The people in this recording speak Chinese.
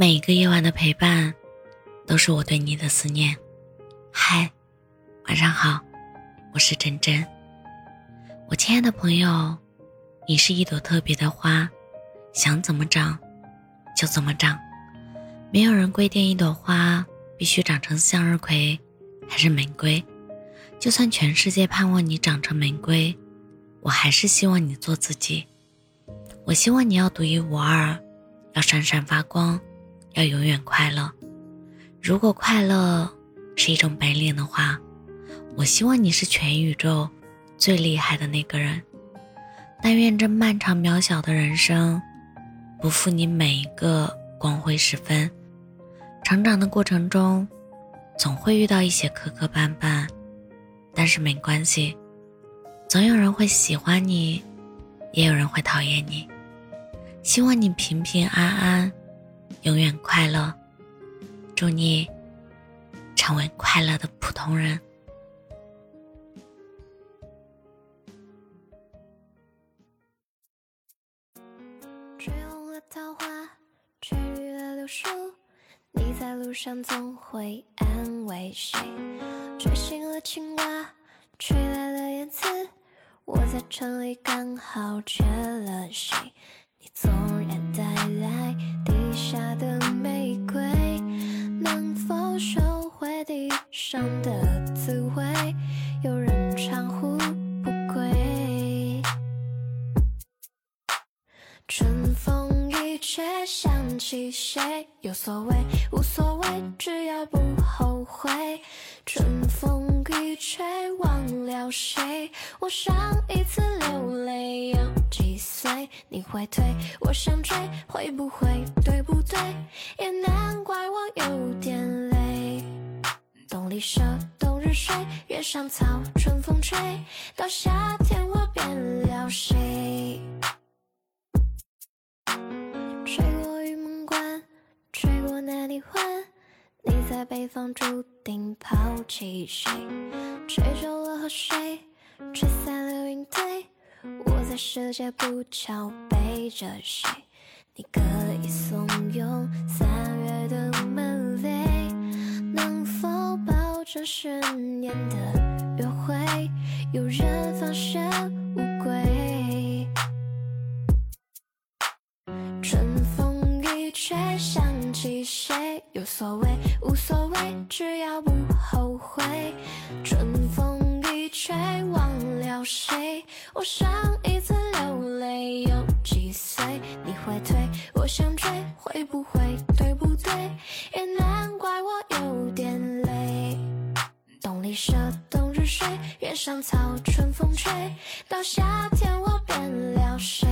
每一个夜晚的陪伴，都是我对你的思念。嗨，晚上好，我是真真。我亲爱的朋友，你是一朵特别的花，想怎么长就怎么长。没有人规定一朵花必须长成向日葵还是玫瑰。就算全世界盼望你长成玫瑰，我还是希望你做自己。我希望你要独一无二，要闪闪发光。要永远快乐。如果快乐是一种本领的话，我希望你是全宇宙最厉害的那个人。但愿这漫长渺小的人生，不负你每一个光辉时分。成长的过程中，总会遇到一些磕磕绊绊，但是没关系，总有人会喜欢你，也有人会讨厌你。希望你平平安安。永远快乐，祝你成为快乐的普通人。吹红了桃花，吹绿了柳树，你在路上总会安慰谁？吹醒了青蛙，吹来了燕子，我在城里刚好缺了谁？纵然带来地下的玫瑰，能否收回地上的滋味？有人长呼不归，春风一吹想起谁？有所谓，无所谓，只要不后悔。春风一吹忘了谁？我上一次流泪你会退，我想追，会不会对不对？也难怪我有点累。冬里舍，冬日睡，月上草，春风吹，到夏天我变了谁？吹过玉门关，吹过南泥湾。你在北方注定抛弃谁？世界不巧背着谁？你可以怂恿三月的门扉，能否保证十年的约会？有人放生乌龟，春风一吹想起谁？有所谓。无所谓，只要不后悔。春风一吹，忘了谁？我上想追，会不会对不对？也难怪我有点累。冬里蛇，冬日睡，原上草，春风吹，到夏天我变了谁？